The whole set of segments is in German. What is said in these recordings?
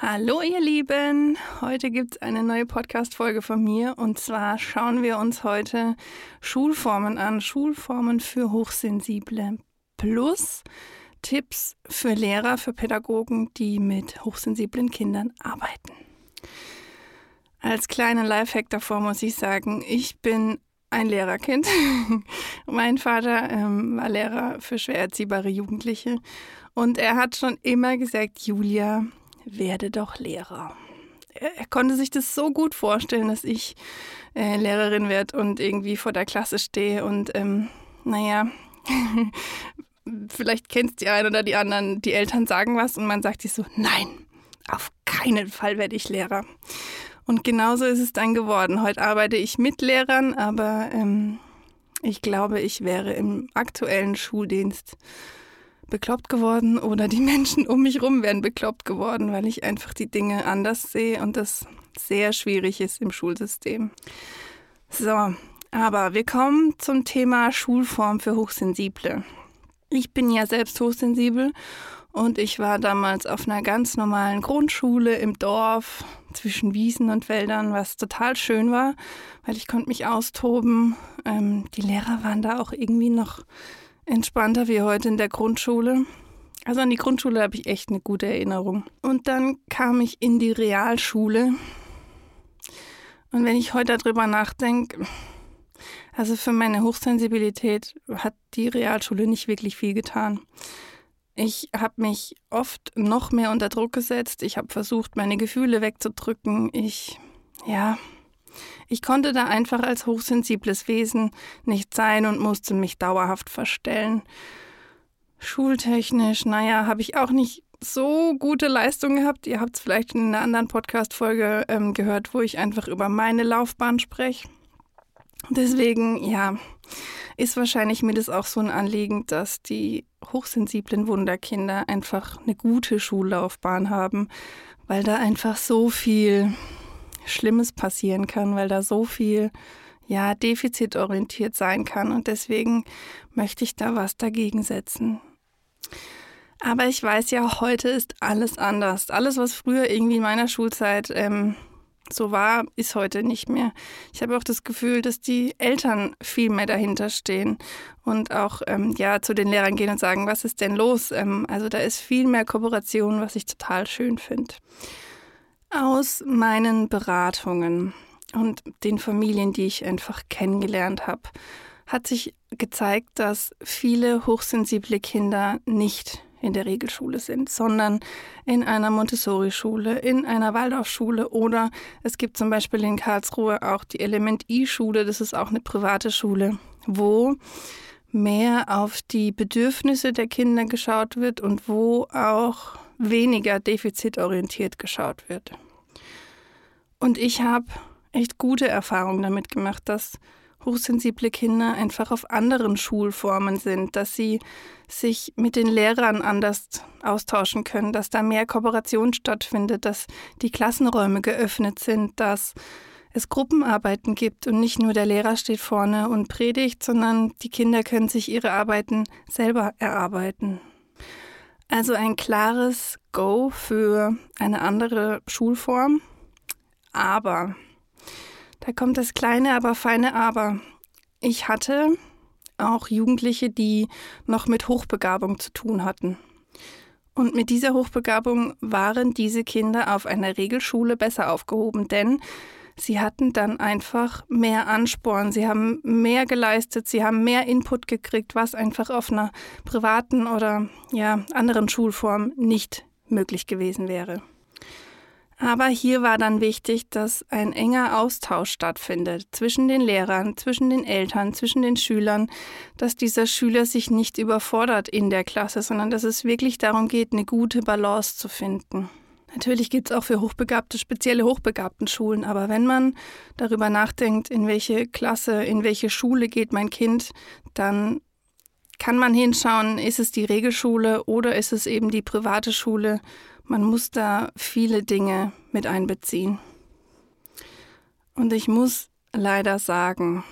Hallo ihr Lieben, heute gibt es eine neue Podcast-Folge von mir und zwar schauen wir uns heute Schulformen an, Schulformen für Hochsensible plus Tipps für Lehrer, für Pädagogen, die mit hochsensiblen Kindern arbeiten. Als kleiner Lifehack davor muss ich sagen, ich bin ein Lehrerkind. mein Vater ähm, war Lehrer für schwer erziehbare Jugendliche und er hat schon immer gesagt, Julia, werde doch Lehrer. Er, konnte sich das so gut vorstellen, dass ich äh, Lehrerin werde und irgendwie vor der Klasse stehe und ähm, naja, vielleicht kennst die einen oder die anderen, die Eltern sagen was und man sagt sich so, nein, auf keinen Fall werde ich Lehrer. Und genauso ist es dann geworden. Heute arbeite ich mit Lehrern, aber ähm, ich glaube, ich wäre im aktuellen Schuldienst bekloppt geworden oder die Menschen um mich rum wären bekloppt geworden, weil ich einfach die Dinge anders sehe und das sehr schwierig ist im Schulsystem. So, aber wir kommen zum Thema Schulform für Hochsensible. Ich bin ja selbst hochsensibel und ich war damals auf einer ganz normalen Grundschule im Dorf zwischen Wiesen und Wäldern, was total schön war, weil ich konnte mich austoben. Ähm, die Lehrer waren da auch irgendwie noch entspannter wie heute in der Grundschule. Also an die Grundschule habe ich echt eine gute Erinnerung. Und dann kam ich in die Realschule. Und wenn ich heute darüber nachdenke, also für meine Hochsensibilität hat die Realschule nicht wirklich viel getan. Ich habe mich oft noch mehr unter Druck gesetzt. Ich habe versucht, meine Gefühle wegzudrücken. Ich, ja, ich konnte da einfach als hochsensibles Wesen nicht sein und musste mich dauerhaft verstellen. Schultechnisch, naja, habe ich auch nicht so gute Leistung gehabt. Ihr habt es vielleicht in einer anderen Podcast-Folge ähm, gehört, wo ich einfach über meine Laufbahn spreche. Deswegen, ja, ist wahrscheinlich mir das auch so ein Anliegen, dass die hochsensiblen Wunderkinder einfach eine gute Schullaufbahn haben, weil da einfach so viel Schlimmes passieren kann, weil da so viel ja defizitorientiert sein kann und deswegen möchte ich da was dagegen setzen. Aber ich weiß ja, heute ist alles anders. Alles, was früher irgendwie in meiner Schulzeit ähm, so war, ist heute nicht mehr. Ich habe auch das Gefühl, dass die Eltern viel mehr dahinter stehen und auch ähm, ja zu den Lehrern gehen und sagen, was ist denn los? Ähm, also da ist viel mehr Kooperation, was ich total schön finde. Aus meinen Beratungen und den Familien, die ich einfach kennengelernt habe, hat sich gezeigt, dass viele hochsensible Kinder nicht in der Regelschule sind, sondern in einer Montessori-Schule, in einer Waldorfschule oder es gibt zum Beispiel in Karlsruhe auch die Element-I-Schule, das ist auch eine private Schule, wo mehr auf die Bedürfnisse der Kinder geschaut wird und wo auch weniger defizitorientiert geschaut wird. Und ich habe echt gute Erfahrungen damit gemacht, dass hochsensible Kinder einfach auf anderen Schulformen sind, dass sie sich mit den Lehrern anders austauschen können, dass da mehr Kooperation stattfindet, dass die Klassenräume geöffnet sind, dass es Gruppenarbeiten gibt und nicht nur der Lehrer steht vorne und predigt, sondern die Kinder können sich ihre Arbeiten selber erarbeiten. Also ein klares Go für eine andere Schulform. Aber, da kommt das kleine, aber feine Aber. Ich hatte auch Jugendliche, die noch mit Hochbegabung zu tun hatten. Und mit dieser Hochbegabung waren diese Kinder auf einer Regelschule besser aufgehoben, denn sie hatten dann einfach mehr Ansporn, sie haben mehr geleistet, sie haben mehr Input gekriegt, was einfach auf einer privaten oder ja, anderen Schulform nicht möglich gewesen wäre. Aber hier war dann wichtig, dass ein enger Austausch stattfindet zwischen den Lehrern, zwischen den Eltern, zwischen den Schülern, dass dieser Schüler sich nicht überfordert in der Klasse, sondern dass es wirklich darum geht, eine gute Balance zu finden. Natürlich gibt es auch für Hochbegabte spezielle Hochbegabten Schulen, aber wenn man darüber nachdenkt, in welche Klasse, in welche Schule geht mein Kind, dann kann man hinschauen, ist es die Regelschule oder ist es eben die private Schule. Man muss da viele Dinge mit einbeziehen. Und ich muss leider sagen,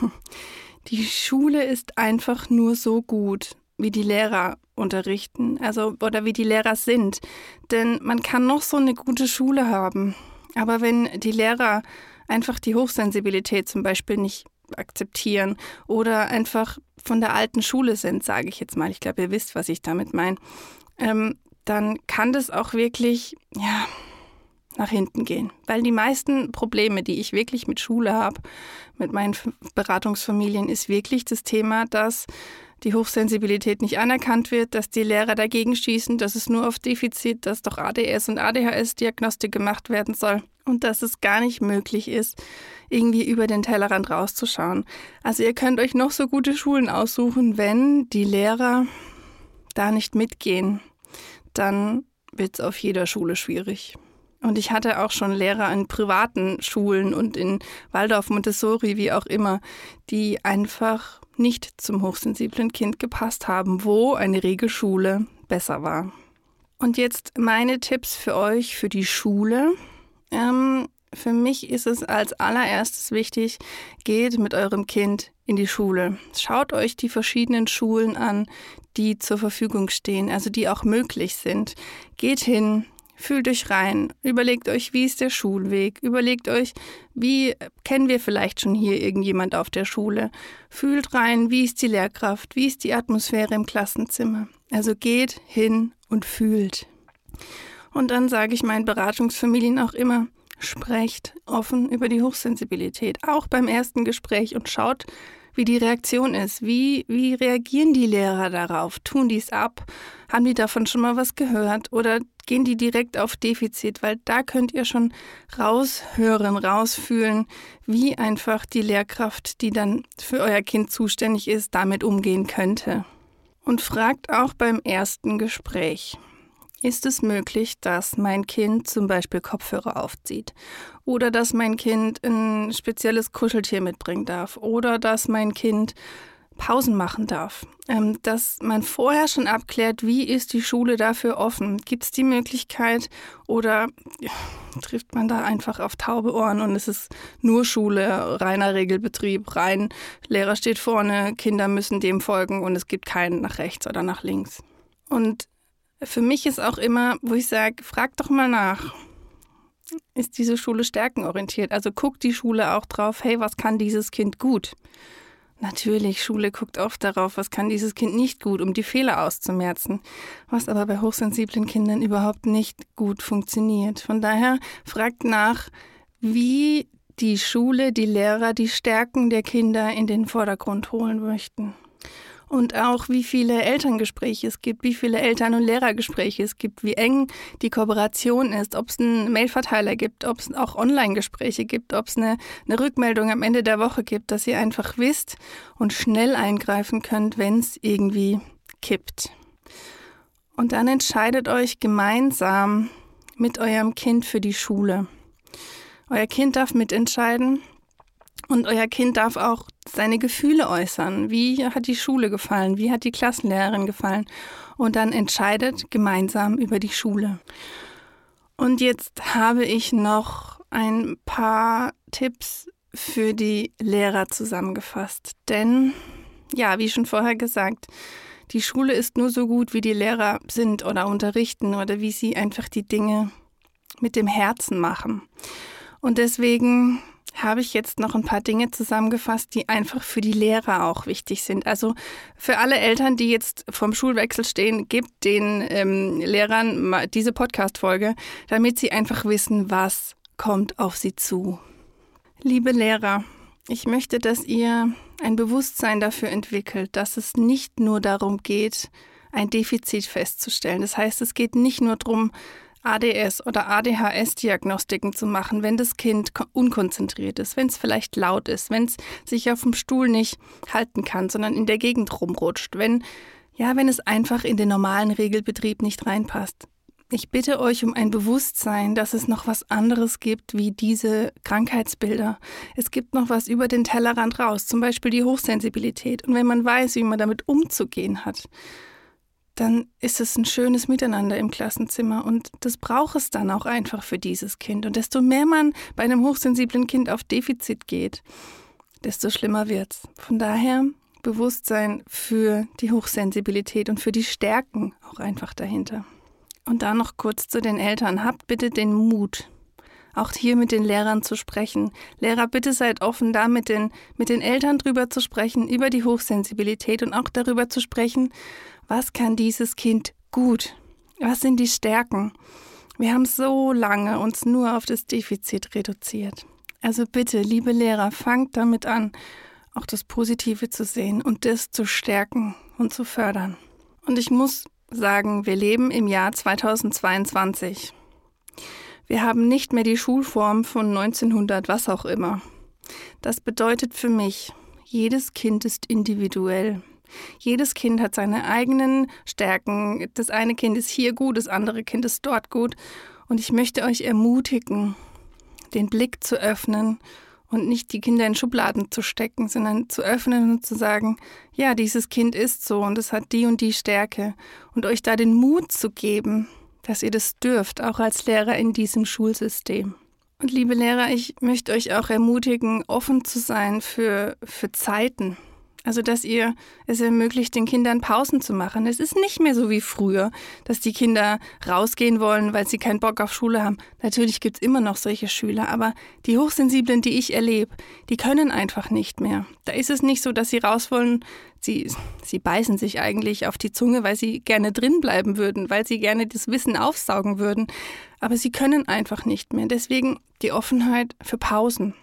die Schule ist einfach nur so gut, wie die Lehrer unterrichten, also oder wie die Lehrer sind. Denn man kann noch so eine gute Schule haben, aber wenn die Lehrer einfach die Hochsensibilität zum Beispiel nicht akzeptieren oder einfach von der alten Schule sind, sage ich jetzt mal, ich glaube, ihr wisst, was ich damit meine, ähm, dann kann das auch wirklich, ja, nach hinten gehen. Weil die meisten Probleme, die ich wirklich mit Schule habe, mit meinen Beratungsfamilien, ist wirklich das Thema, dass die Hochsensibilität nicht anerkannt wird, dass die Lehrer dagegen schießen, dass es nur auf Defizit, dass doch ADS und ADHS-Diagnostik gemacht werden soll und dass es gar nicht möglich ist, irgendwie über den Tellerrand rauszuschauen. Also ihr könnt euch noch so gute Schulen aussuchen, wenn die Lehrer da nicht mitgehen, dann wird es auf jeder Schule schwierig. Und ich hatte auch schon Lehrer in privaten Schulen und in Waldorf, Montessori, wie auch immer, die einfach nicht zum hochsensiblen Kind gepasst haben, wo eine Regelschule besser war. Und jetzt meine Tipps für euch für die Schule. Ähm, für mich ist es als allererstes wichtig, geht mit eurem Kind in die Schule. Schaut euch die verschiedenen Schulen an, die zur Verfügung stehen, also die auch möglich sind. Geht hin, Fühlt euch rein, überlegt euch, wie ist der Schulweg, überlegt euch, wie kennen wir vielleicht schon hier irgendjemand auf der Schule. Fühlt rein, wie ist die Lehrkraft, wie ist die Atmosphäre im Klassenzimmer. Also geht hin und fühlt. Und dann sage ich meinen Beratungsfamilien auch immer, sprecht offen über die Hochsensibilität, auch beim ersten Gespräch und schaut, wie die Reaktion ist. Wie, wie reagieren die Lehrer darauf? Tun die es ab? Haben die davon schon mal was gehört? Oder gehen die direkt auf Defizit? Weil da könnt ihr schon raushören, rausfühlen, wie einfach die Lehrkraft, die dann für euer Kind zuständig ist, damit umgehen könnte. Und fragt auch beim ersten Gespräch. Ist es möglich, dass mein Kind zum Beispiel Kopfhörer aufzieht? Oder dass mein Kind ein spezielles Kuscheltier mitbringen darf? Oder dass mein Kind Pausen machen darf? Ähm, dass man vorher schon abklärt, wie ist die Schule dafür offen? Gibt es die Möglichkeit oder trifft man da einfach auf taube Ohren und es ist nur Schule, reiner Regelbetrieb, rein Lehrer steht vorne, Kinder müssen dem folgen und es gibt keinen nach rechts oder nach links. Und für mich ist auch immer, wo ich sage, frag doch mal nach. Ist diese Schule stärkenorientiert? Also guckt die Schule auch drauf, hey, was kann dieses Kind gut? Natürlich, Schule guckt oft darauf, was kann dieses Kind nicht gut, um die Fehler auszumerzen, was aber bei hochsensiblen Kindern überhaupt nicht gut funktioniert. Von daher fragt nach, wie die Schule, die Lehrer die Stärken der Kinder in den Vordergrund holen möchten und auch wie viele Elterngespräche es gibt, wie viele Eltern- und Lehrergespräche es gibt, wie eng die Kooperation ist, ob es einen Mailverteiler gibt, ob es auch Online-Gespräche gibt, ob es eine, eine Rückmeldung am Ende der Woche gibt, dass ihr einfach wisst und schnell eingreifen könnt, wenn es irgendwie kippt. Und dann entscheidet euch gemeinsam mit eurem Kind für die Schule. Euer Kind darf mitentscheiden und euer Kind darf auch seine Gefühle äußern. Wie hat die Schule gefallen? Wie hat die Klassenlehrerin gefallen? Und dann entscheidet gemeinsam über die Schule. Und jetzt habe ich noch ein paar Tipps für die Lehrer zusammengefasst. Denn, ja, wie schon vorher gesagt, die Schule ist nur so gut, wie die Lehrer sind oder unterrichten oder wie sie einfach die Dinge mit dem Herzen machen. Und deswegen habe ich jetzt noch ein paar Dinge zusammengefasst, die einfach für die Lehrer auch wichtig sind. Also für alle Eltern, die jetzt vom Schulwechsel stehen, gibt den ähm, Lehrern diese Podcast-Folge, damit sie einfach wissen, was kommt auf sie zu. Liebe Lehrer, ich möchte, dass ihr ein Bewusstsein dafür entwickelt, dass es nicht nur darum geht, ein Defizit festzustellen. Das heißt, es geht nicht nur darum, ADS oder ADHS-Diagnostiken zu machen, wenn das Kind unkonzentriert ist, wenn es vielleicht laut ist, wenn es sich auf dem Stuhl nicht halten kann, sondern in der Gegend rumrutscht, wenn ja, wenn es einfach in den normalen Regelbetrieb nicht reinpasst. ich bitte euch um ein Bewusstsein, dass es noch was anderes gibt wie diese Krankheitsbilder. Es gibt noch was über den Tellerrand raus, zum Beispiel die Hochsensibilität. Und wenn man weiß, wie man damit umzugehen hat, dann ist es ein schönes Miteinander im Klassenzimmer und das braucht es dann auch einfach für dieses Kind. Und desto mehr man bei einem hochsensiblen Kind auf Defizit geht, desto schlimmer wird's. Von daher Bewusstsein für die Hochsensibilität und für die Stärken auch einfach dahinter. Und dann noch kurz zu den Eltern. Habt bitte den Mut, auch hier mit den Lehrern zu sprechen. Lehrer, bitte seid offen, da mit den, mit den Eltern drüber zu sprechen, über die Hochsensibilität und auch darüber zu sprechen, was kann dieses Kind gut? Was sind die Stärken? Wir haben so lange uns nur auf das Defizit reduziert. Also bitte, liebe Lehrer, fangt damit an, auch das Positive zu sehen und das zu stärken und zu fördern. Und ich muss sagen, wir leben im Jahr 2022. Wir haben nicht mehr die Schulform von 1900, was auch immer. Das bedeutet für mich, jedes Kind ist individuell. Jedes Kind hat seine eigenen Stärken. Das eine Kind ist hier gut, das andere Kind ist dort gut. Und ich möchte euch ermutigen, den Blick zu öffnen und nicht die Kinder in Schubladen zu stecken, sondern zu öffnen und zu sagen, ja, dieses Kind ist so und es hat die und die Stärke und euch da den Mut zu geben, dass ihr das dürft, auch als Lehrer in diesem Schulsystem. Und liebe Lehrer, ich möchte euch auch ermutigen, offen zu sein für, für Zeiten, also, dass ihr es ermöglicht, den Kindern Pausen zu machen. Es ist nicht mehr so wie früher, dass die Kinder rausgehen wollen, weil sie keinen Bock auf Schule haben. Natürlich gibt es immer noch solche Schüler, aber die Hochsensiblen, die ich erlebe, die können einfach nicht mehr. Da ist es nicht so, dass sie raus wollen. Sie, sie beißen sich eigentlich auf die Zunge, weil sie gerne drin bleiben würden, weil sie gerne das Wissen aufsaugen würden. Aber sie können einfach nicht mehr. Deswegen die Offenheit für Pausen.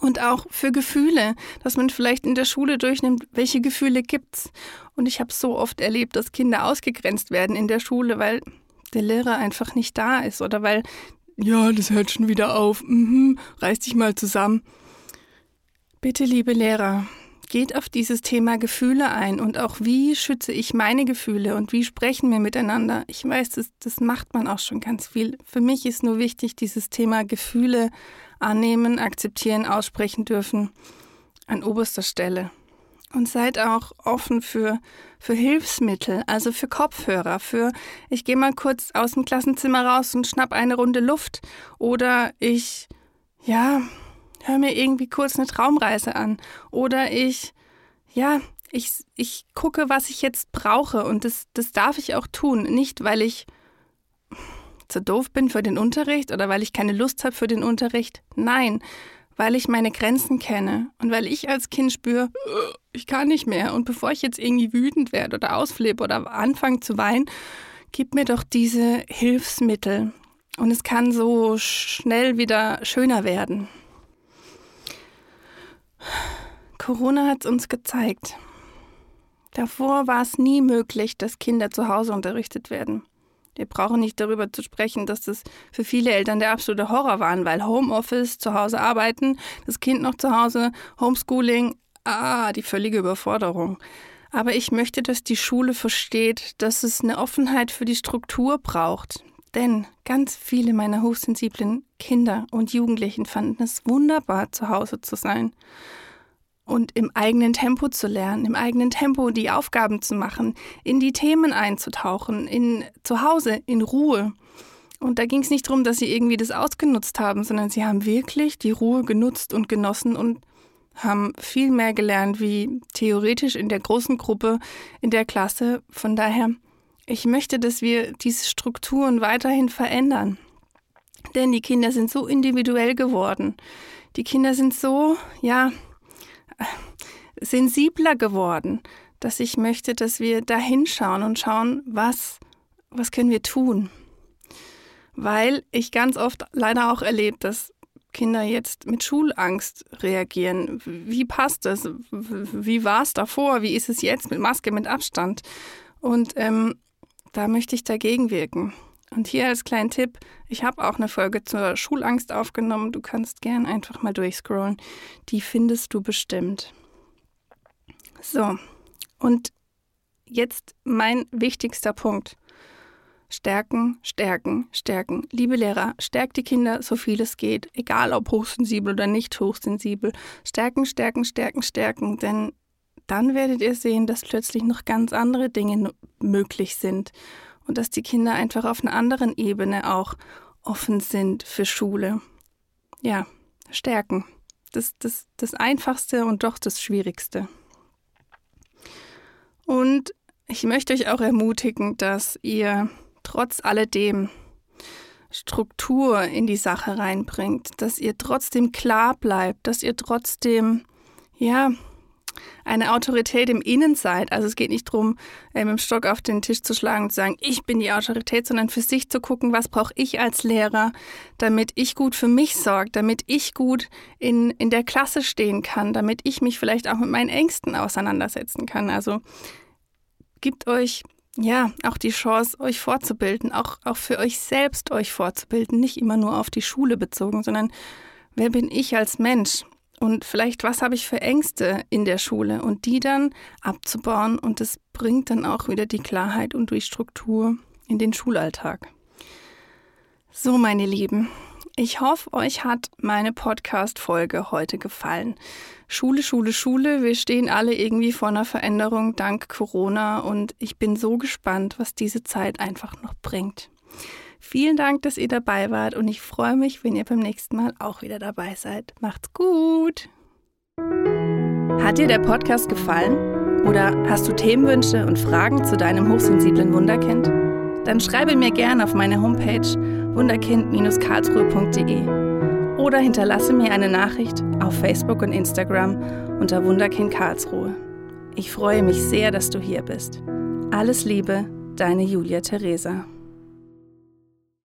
Und auch für Gefühle, dass man vielleicht in der Schule durchnimmt, welche Gefühle gibt's. Und ich habe so oft erlebt, dass Kinder ausgegrenzt werden in der Schule, weil der Lehrer einfach nicht da ist oder weil, ja, das hört schon wieder auf, mhm, reiß dich mal zusammen. Bitte, liebe Lehrer, geht auf dieses Thema Gefühle ein und auch wie schütze ich meine Gefühle und wie sprechen wir miteinander. Ich weiß, das, das macht man auch schon ganz viel. Für mich ist nur wichtig, dieses Thema Gefühle annehmen, akzeptieren, aussprechen dürfen an oberster Stelle. Und seid auch offen für, für Hilfsmittel, also für Kopfhörer, für ich gehe mal kurz aus dem Klassenzimmer raus und schnapp eine Runde Luft oder ich, ja, hör mir irgendwie kurz eine Traumreise an oder ich, ja, ich, ich gucke, was ich jetzt brauche und das, das darf ich auch tun. Nicht, weil ich zu doof bin für den Unterricht oder weil ich keine Lust habe für den Unterricht. Nein, weil ich meine Grenzen kenne und weil ich als Kind spüre, ich kann nicht mehr. Und bevor ich jetzt irgendwie wütend werde oder ausflippe oder anfange zu weinen, gib mir doch diese Hilfsmittel. Und es kann so schnell wieder schöner werden. Corona hat es uns gezeigt. Davor war es nie möglich, dass Kinder zu Hause unterrichtet werden. Wir brauchen nicht darüber zu sprechen, dass das für viele Eltern der absolute Horror war, weil Homeoffice, zu Hause arbeiten, das Kind noch zu Hause, Homeschooling, ah, die völlige Überforderung. Aber ich möchte, dass die Schule versteht, dass es eine Offenheit für die Struktur braucht. Denn ganz viele meiner hochsensiblen Kinder und Jugendlichen fanden es wunderbar, zu Hause zu sein und im eigenen Tempo zu lernen, im eigenen Tempo die Aufgaben zu machen, in die Themen einzutauchen, in zu Hause in Ruhe. Und da ging es nicht darum, dass sie irgendwie das ausgenutzt haben, sondern sie haben wirklich die Ruhe genutzt und genossen und haben viel mehr gelernt wie theoretisch in der großen Gruppe, in der Klasse. Von daher, ich möchte, dass wir diese Strukturen weiterhin verändern. Denn die Kinder sind so individuell geworden. Die Kinder sind so, ja, sensibler geworden, dass ich möchte, dass wir da hinschauen und schauen, was, was können wir tun. Weil ich ganz oft leider auch erlebe, dass Kinder jetzt mit Schulangst reagieren. Wie passt das? Wie war es davor? Wie ist es jetzt mit Maske, mit Abstand? Und ähm, da möchte ich dagegen wirken. Und hier als kleinen Tipp, ich habe auch eine Folge zur Schulangst aufgenommen. Du kannst gern einfach mal durchscrollen. Die findest du bestimmt. So, und jetzt mein wichtigster Punkt. Stärken, stärken, stärken. Liebe Lehrer, stärkt die Kinder so viel es geht, egal ob hochsensibel oder nicht hochsensibel. Stärken, stärken, stärken, stärken, denn dann werdet ihr sehen, dass plötzlich noch ganz andere Dinge möglich sind und dass die Kinder einfach auf einer anderen Ebene auch offen sind für Schule. Ja, stärken. Das, das, das Einfachste und doch das Schwierigste. Und ich möchte euch auch ermutigen, dass ihr trotz alledem Struktur in die Sache reinbringt, dass ihr trotzdem klar bleibt, dass ihr trotzdem, ja, eine Autorität im Innen. Also es geht nicht darum, äh, mit dem Stock auf den Tisch zu schlagen und zu sagen, ich bin die Autorität, sondern für sich zu gucken, was brauche ich als Lehrer, damit ich gut für mich sorge, damit ich gut in, in der Klasse stehen kann, damit ich mich vielleicht auch mit meinen Ängsten auseinandersetzen kann. Also gibt euch ja auch die Chance, euch fortzubilden, auch, auch für euch selbst euch fortzubilden, nicht immer nur auf die Schule bezogen, sondern wer bin ich als Mensch? Und vielleicht, was habe ich für Ängste in der Schule und die dann abzubauen und das bringt dann auch wieder die Klarheit und die Struktur in den Schulalltag. So, meine Lieben, ich hoffe, euch hat meine Podcast-Folge heute gefallen. Schule, Schule, Schule, wir stehen alle irgendwie vor einer Veränderung dank Corona und ich bin so gespannt, was diese Zeit einfach noch bringt. Vielen Dank, dass ihr dabei wart und ich freue mich, wenn ihr beim nächsten Mal auch wieder dabei seid. Macht's gut! Hat dir der Podcast gefallen? Oder hast du Themenwünsche und Fragen zu deinem hochsensiblen Wunderkind? Dann schreibe mir gerne auf meine Homepage wunderkind-karlsruhe.de oder hinterlasse mir eine Nachricht auf Facebook und Instagram unter Wunderkind Karlsruhe. Ich freue mich sehr, dass du hier bist. Alles Liebe, deine Julia Theresa.